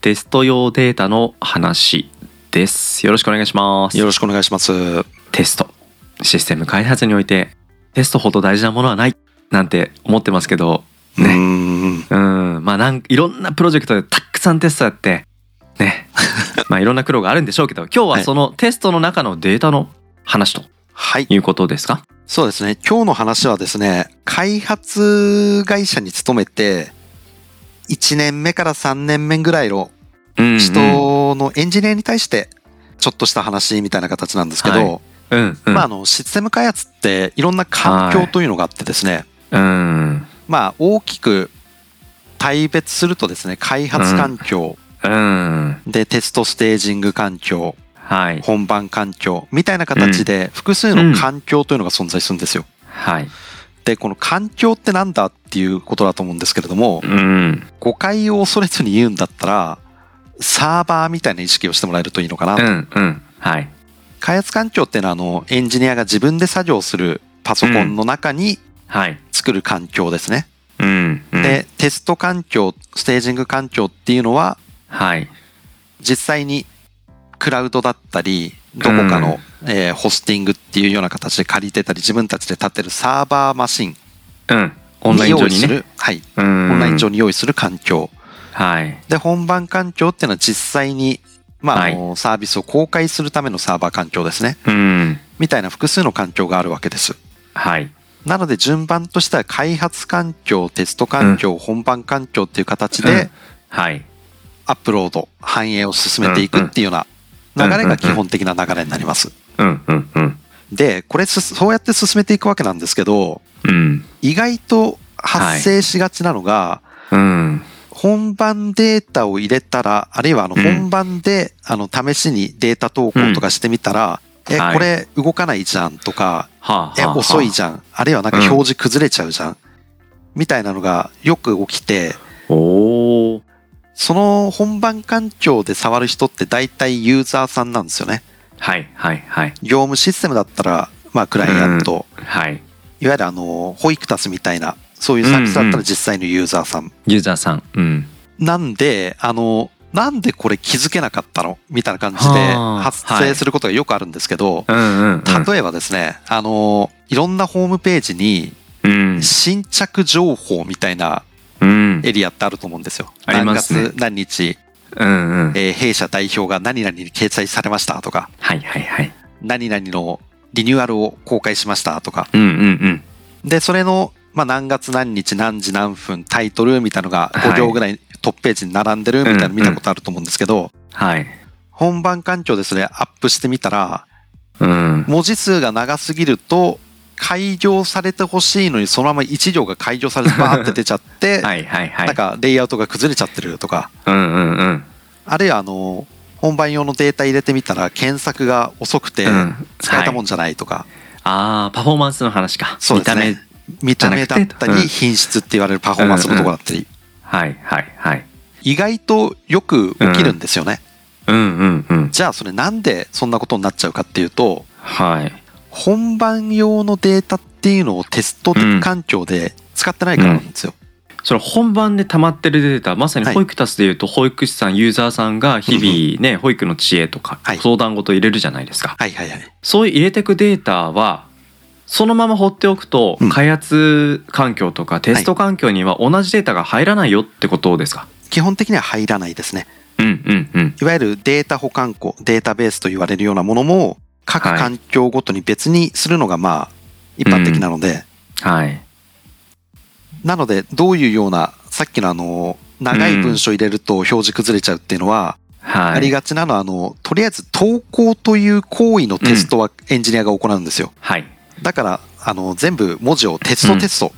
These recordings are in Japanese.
テスト用データの話ですよろしくお願いしますよろしくお願いします。テストシステム開発においてテストほど大事なものはないなんて思ってますけどねん。うんまあなんいろんなプロジェクトでたくさんテストやってね まあいろんな苦労があるんでしょうけど今日はそのテストの中のデータの話とはい。いうことですか？そうですね。今日の話はですね、開発会社に勤めて、1年目から3年目ぐらいのうんうん。人のエンジニアに対して、ちょっとした話みたいな形なんですけど、はい。うんうん。まあ、あの、システム開発っていろんな環境というのがあってですね、うん。まあ、大きく大別するとですね、開発環境、うん。で、テストステージング環境、はい。本番環境みたいな形で複数の環境というのが存在するんですよ。はいで、この環境ってなんだっていうことだと思うんですけれどもう、ん。誤解を恐れずに言うんだったら、サーバーみたいな意識をしてもらえるといいのかなうと。んうん。はい。開発環境っていうのは、あの、エンジニアが自分で作業するパソコンの中にはい。作る環境ですね。うんうん。で、テスト環境、ステージング環境っていうのは、はい。実際にクラウドだったり、どこかの、えーホスティングっていうような形で借りてたり、自分たちで立てるサーバーマシンうん。オンライン上にね。はい、オオンライン上にに用意する環境。はい。で、本番環境っていうのは実際に、まあ、はい。あの、サービスを公開するためのサーバー環境ですね。うん。みたいな複数の環境があるわけです。はい。なので順番としては開発環境、テスト環境、本番環境っていう形うん。ではい。アップロード、反映を進めていくっていうような流れが基本的な流れになります。で、これすそうやって進めていくわけなんですけど、うん。意外と発生しがちなのが、うん。本番データを入れたら、あるいはあのうん。本番で、あの試しにデータ投稿とかしてみたら、え、はい。これ動かないじゃんとか、え、はあはあ遅いじゃん。あ。るいはなんか表示崩れちゃうじゃん。みたいなのがよく起きて、おおその本番環境で触る人って大体ユーザーさんなんですよね。はいはいはい。業務システムだったら、まあクライアント、はい。いわゆるあの、ホイクタスみたいな、そういうサービスだったら実際のユーザーさん。ユーザーさん。うん。なんで、あの、なんでこれ気づけなかったの？みたいな感じではあ。発生することがよくあるんですけど、うんうんうん。例えばですね、あの、いろんなホームページにうん。新着情報みたいなうんエリアってあると思うんですよ。ありますね。何月何日、うんうん。えー弊社代表が何々に掲載されましたとか、はいはいはい。何々のリニューアルを公開しましたとか。うんうんうん。で、それの、まあ、何月何日何時何分タイトルみたいのがはい。5行ぐらいトップページに並んでるみたいなの見たことあると思うんですけど、はい。本番環境でそれアップしてみたら、うん。文字数が長すぎると、開業されてほしいのにそのまま1行が開業されてバーって出ちゃって、はいはいはい。なんかレイアウトが崩れちゃってるとか、うんうんうん。あるいはあの、本番用のデータ入れてみたら検索が遅くてうん。使えたもんじゃないとか、ああパフォーマンスの話か。そうですね。見た目。だったりうん品質って言われるパフォーマンスのところだったり、はいはいはい。意外とよく起きるんですよね。うんうんうん。じゃあそれなんでそんなことになっちゃうかっていうと、はい本番用のデータっていうのをテスト的環境で使ってないからなんですよ。それ本番で溜まってるデータまさにはい。保育タスでいうと保育士さんユーザーさんが日々ね保育の知恵とかはい。相談事入れるじゃないですか。はいはいはい。そういう入れてくデータはそのまま放っておくとうん。開発環境とかテスト環境には同じデータが入らないよってことですか？基本的には入らないですね。うんうんうん。いわゆるデータ保管庫、データベースと言われるようなものも、各はい環境ごとに別にするのがまあ、一般的なので、はい。なので、どういうような、さっきのあの、長い文章入れると表示崩れちゃうっていうのは、はい。ありがちなのは、あの、とりあえず投稿という行為のテストはエンジニアが行うんですよ。はい。だから、あの、全部文字をテストテストっ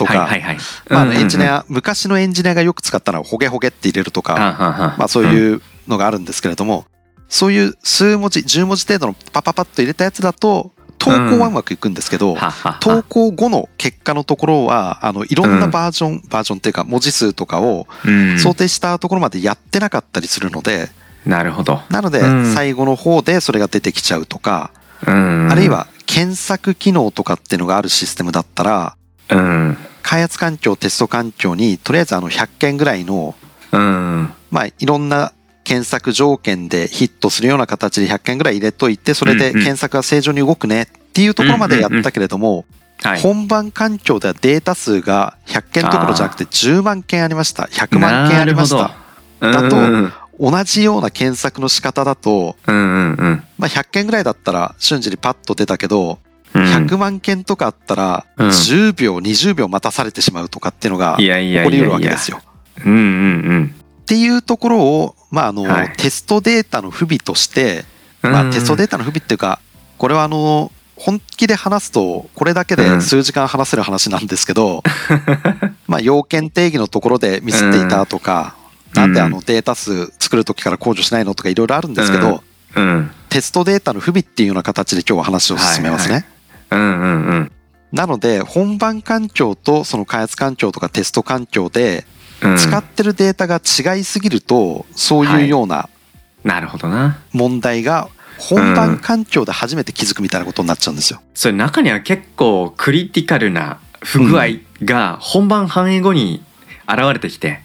とか、はいはいはい。まああの、エンジニア。ア、昔のエンジニアがよく使ったのは、ホゲホゲって入れるとか、まあそういうのがあるんですけれども、そういう数文字、10文字程度のパパパッと入れたやつだと、投稿はうまくいくんですけど、ははは投稿後の結果のところは、あの、いろんなバージョン、バージョンっていうか文字数とかをうん想定したところまでやってなかったりするので、なるほど。なのでうん最後の方でそれが出てきちゃうとか、うんあるい、は検索機能とかっていうのがあるシステムだったら、うん。開発環境、テスト環境に、とりあえずあの100件ぐらいの、うん。まあいろんな検索条件でヒットするような形で100件ぐらい入れといて、それで検索が正常に動くねっていうところまでやったけれども、はい。本番環境ではデータ数が100件どころじゃなくて10万件ありました。100万件ありました。だとうん同じような検索の仕方だと。まあ、100件ぐらいだったら瞬時にパッと出たけど、うん100万件とかあったら、うん10秒、20秒待たされてしまうとかっていうのが起こり得るわけですよ。っていうところを、まあ、あの、はいテストデータの不備として、うん。まあ、テストデータの不備っていうか、これはあの、本気で話すと、これだけで数時間話せる話なんですけど、まあ、要件定義のところでミスっていたとか、うんなんであのデータ数作るときから控除しないのとかいろいろあるんですけど、うん。テストデータの不備っていうような形で今日は話を進めますね。なので、本番環境とその開発環境とかテスト環境でうん使ってるデータが違いすぎると、そういうようななるほどな。問題が本番環境で初めて気づくみたいなことになっちゃうんですよ。それ中には結構クリティカルな不具合が本番反映後に現れてきて、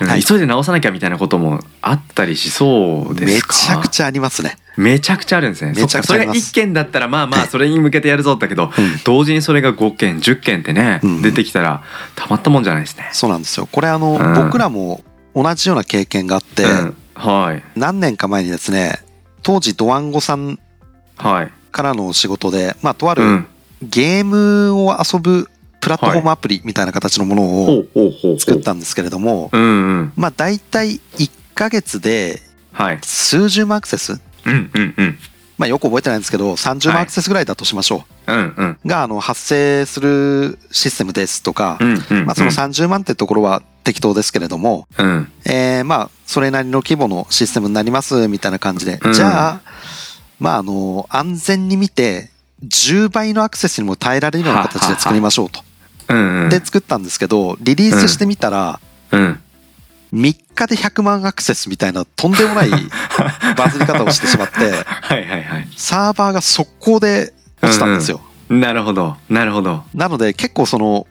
うん。はい。急いで直さなきゃみたいなこともあったりしそうでめすか？ちゃくちゃありますね。めちゃくちゃあるんですね。めちゃくちゃそれが1件だったらまあまはいあそれに向けてやるぞだけど、うん同時にそれが5件10件ってね、うん出てきたらたまったもんじゃないですね。そうなんですよ。これあの、うん僕らも同じような経験があって、うんはい何年か前にですね、当時ドワンゴさんはい。からの仕事で、まあ、とあるうん。ゲームを遊ぶプラットフォームアプリみたいな形のものを。作ったんですけれども。まあ大体1ヶ月ではい。数十万アクセスうんうんうん。まあよく覚えてないんですけど、30万アクセスぐらいだとしましょうんうん。う。が、あの、発生するシステムですとかう、んうん。まあその30万ってところは適当ですけれども、うん。えーまあそれなりの規模のシステムになりますみたいな感じでう、んじゃあ、まああの、安全に見て、10倍のアクセスにも耐えられるような形で作りましょうと。うんうん。で作ったんですけど、リリースしてみたら、うん。3日で100万アクセスみたいなとんでもない バズり方をしてしまって、はいはいはい。サーバーが速攻で落ちたんですよ。なるほど。なるほど。なので結構その、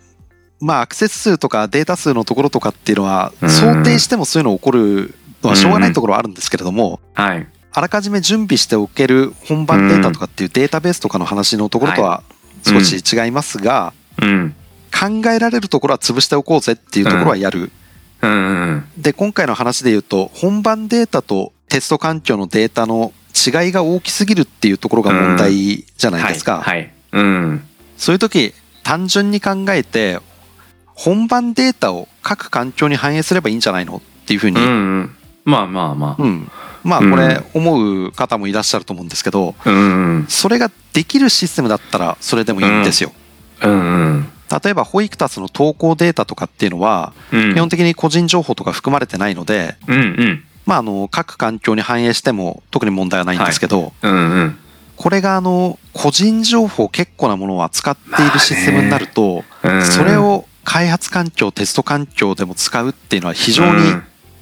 まあアクセス数とかデータ数のところとかっていうのは、うん想定してもそういうの起こるのはしょうがないところはあるんですけれども、はい。あらかじめ準備しておける本番データとかっていうデータベースとかの話のところとは少し違いますが、うん。考えられるところは潰しておこうぜっていうところはやる。うんうん。で、今回の話で言うと、本番データとテスト環境のデータの違いが大きすぎるっていうところが問題じゃないですか。はい。はい。うん。そういう時、単純に考えて、本番データを各環境に反映すればいいんじゃないのっていうふうに、ううん。んうん。まあまあままあ、うんこれ、思う方もいらっしゃると思うんですけど、あ。うんうん。それができるシステムだったら、それでもいいんですよ。うんうん。例えば、ホイクタスの投稿データとかっていうのは、うん。基本的に個人情報とか含まれてないので、うんうん。まあ、あの、各環境に反映しても特に問題はないんですけど、うんうん。これがあの、個人情報結構なものを扱っているシステムになると、うんそれを開発環境、テスト環境でも使うっていうのは非常に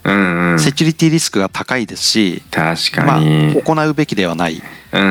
うんうん。セキュリティリスクが高いですし、確まあ、かに。行うべきではない。うんう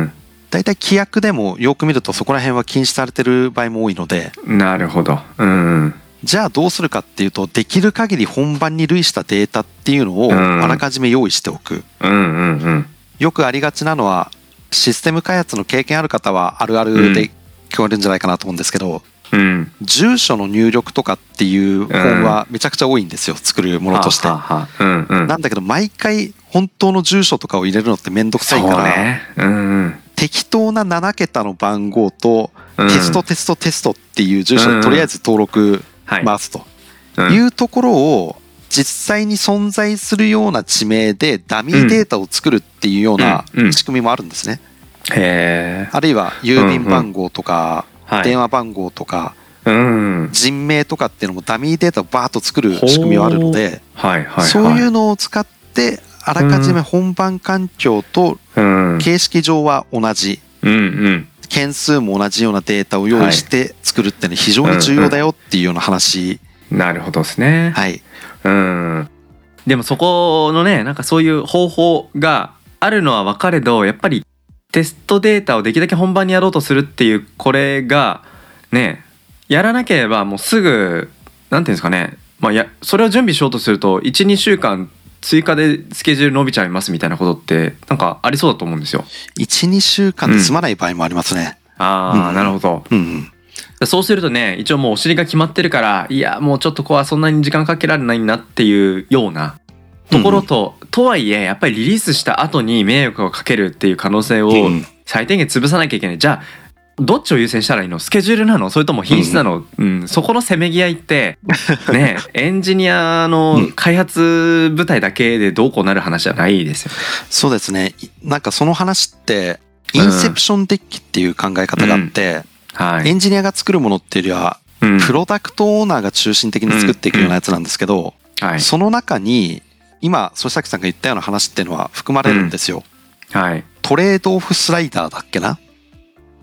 ん大体規約でもよく見るとそこら辺は禁止されてる場合も多いので、うん。なるほど。うんうん。じゃあどうするかっていうと、できる限り本番に類したデータっていうのをうんあらかじめ用意しておく。うんうんうん。よくありがちなのは、システム開発の経験ある方はあるあるで聞こえるんじゃないかなと思うんですけど、うん。住所の入力とかっていう本はめちゃくちゃ多いんですよ、作るものとして。はははうんうん。なんだけど、毎回本当の住所とかを入れるのってめんどくさいそうから、ね。うんうん。適当な7桁の番号と、うん。テストテストテストっていう住所うん。でとりあえず登録はい。回すとうん。いうところを、実際に存在するような地名でダミーデータを作るっていうような仕組みもあるんですね。あるいは郵便番号とか、はい。電話番号とか、うん。人名とかっていうのもダミーデータをバーッと作る仕組みはあるので、そういうのを使ってあらかじめ本番環境とうん。形式上は同じ。うんうん。件数も同じようなデータを用意して作るってのは非常に重要だよっていうような話。なるほどですね。はい。うん。でもそこのねなんかそういう方法があるのは分かれどやっぱりテストデータをできるだけ本番にやろうとするっていうこれがねやらなければもうすぐなんていうんですかね、まあ、やそれを準備しようとすると12週間追加でスケジュール伸びちゃいますみたいなことってなんかありそうだと思うんですよ。12週間で済まない場合もありますね。ああ、うん。なるほど。うんうん。そうするとね一応もうお尻が決まってるからいやもうちょっとここはそんなに時間かけられないなっていうようなところと、とはいえやっぱりリリースした後に迷惑をかけるっていう可能性をうん。最低限潰さなきゃいけない。じゃあどっちを優先したらいいの？スケジュールなの？それとも品質なの、うん。そこのせめぎ合いって ねエンジニアの開発部隊だけでどうこうなる話じゃないですよ。そうですね。いなんかその話ってインセプションデッキっていう考え方があって、はい。エンジニアが作るものっていうよりはうん。プロダクトオーナーが中心的に作っていくようなやつなんですけど、はい。その中に今曽崎さんが言ったような話っていうのは含まれるんですよ、はい。トレードオフスライダーだっけな？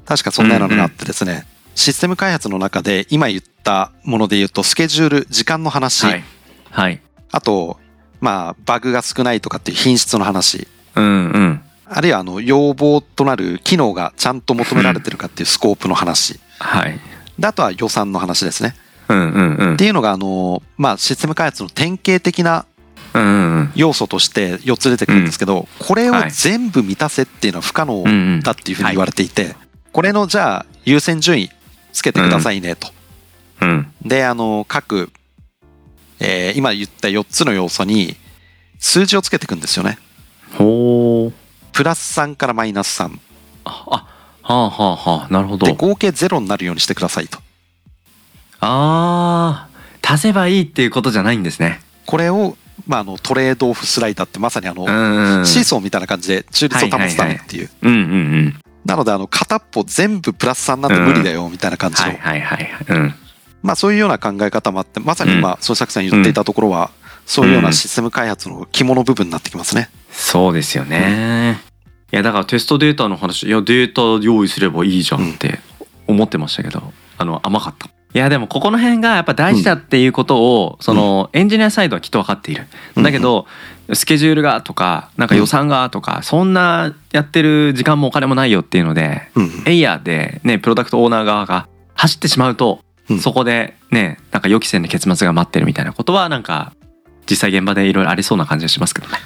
確かそんなようなのがあってですね、システム開発の中で今言ったもので言うとスケジュール時間の話、はい。はい。あとまあバグが少ないとかっていう品質の話。うんうん。あるいはあの要望となる機能がちゃんと求められてるかっていうスコープの話。はい。であとは予算の話ですね。うんうんうん。っていうのがあのまあシステム開発の典型的なうんうん要素として4つ出てくるんですけど、これをはい全部満たせっていうのは不可能うんうん。だっていうふうに言われていて、これのじゃあ優先順位つけてくださいねと。うん。であの各、えー今言った4つの要素に数字をつけていくんですよね。ほう。プラス3からマイナス3あはあはあはあなるほど。で合計0になるようにしてくださいと。あー足せばいいっていうことじゃないんですね。これを、まあ、あのトレードオフスライダーってまさにあの、シーソーみたいな感じで中立を保つためっていう。うんうんうんなのであの片っぽ全部プラス3なんて無理だよみたいな感じの、はいはいはいうん。まあそういうような考え方もあってまさにうん今曽崎さん言っていたところは、そういうようなシステム開発の肝の部分になってきますね。そうですよね。いやだからテストデータの話いやデータ用意すればいいじゃんって思ってましたけどあの甘かった。いやでもここの辺がやっぱ大事だっていうことを、そのエンジニアサイドはきっと分かっている、うん。だけどスケジュールがとかなんか予算がとか、そんなやってる時間もお金もないよっていうのでうんエイヤーでねプロダクトオーナー側が走ってしまうと、うんそこでねなんか予期せぬ結末が待ってるみたいなことはなんか実際現場でいろいろありそうな感じがしますけどね。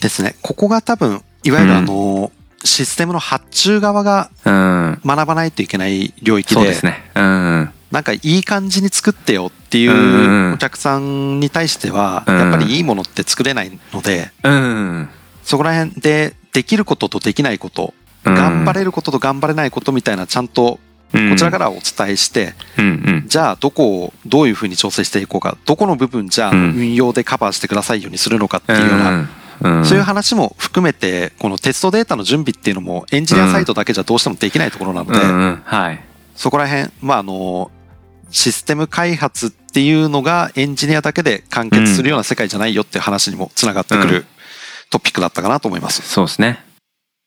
ですね。ここが多分いわゆるあの、システムの発注側がうん学ばないといけない領域でそうですね。うん。なんかいい感じに作ってよっていうお客さんに対してはうん。やっぱりいいものって作れないのでうん。そこら辺でできることとできないこと頑張れることと頑張れないことみたいなちゃんとるこちらからお伝えして。じゃあどこをどういうふうに調整していこうかどこの部分じゃあうん。運用でカバーしてくださいようにするのかっていうようなうん。そういう話も含めてこのテストデータの準備っていうのもエンジニアサイトだけじゃどうしてもできないところなので。そこら辺まああのシステム開発っていうのがエンジニアだけで完結するような世界じゃないよって話にもつながってくうるトピックだったかなと思います。そうですね。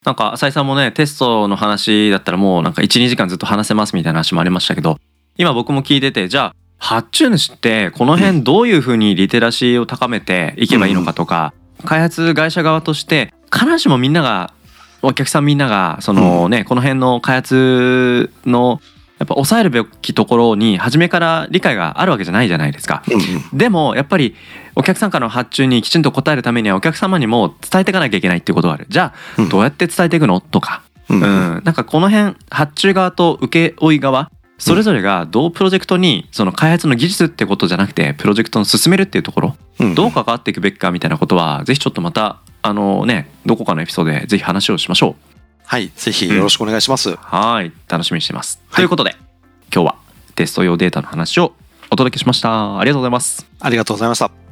なんか浅井さんもねテストの話だったらもうなんか12時間ずっと話せますみたいな話もありましたけど今僕も聞いててじゃあ発注主ってこの辺どういうふうにリテラシーを高めていけばいいのかとか、開発会社側として必ずしもみんながお客さんみんながそのね、この辺の開発のやっぱ抑えるべきところに初めから理解があるわけじゃないじゃないですか。でもやっぱりお客さんからの発注にきちんと応えるためにはお客様にも伝えていかなきゃいけないっていうことがある。じゃあうん。どうやって伝えていくの？とか、うんうん、なんかこの辺発注側と請負側それぞれがどうプロジェクトにその開発の技術ってことじゃなくてプロジェクトの進めるっていうところうん。どう関わっていくべきかみたいなことはぜひちょっとまたあのねどこかのエピソードでぜひ話をしましょはいぜひよろしくお願いします。うはい楽しみにしてます、はい。ということで今日はテスト用データの話をお届けしました。ありがとうございます。ありがとうございました。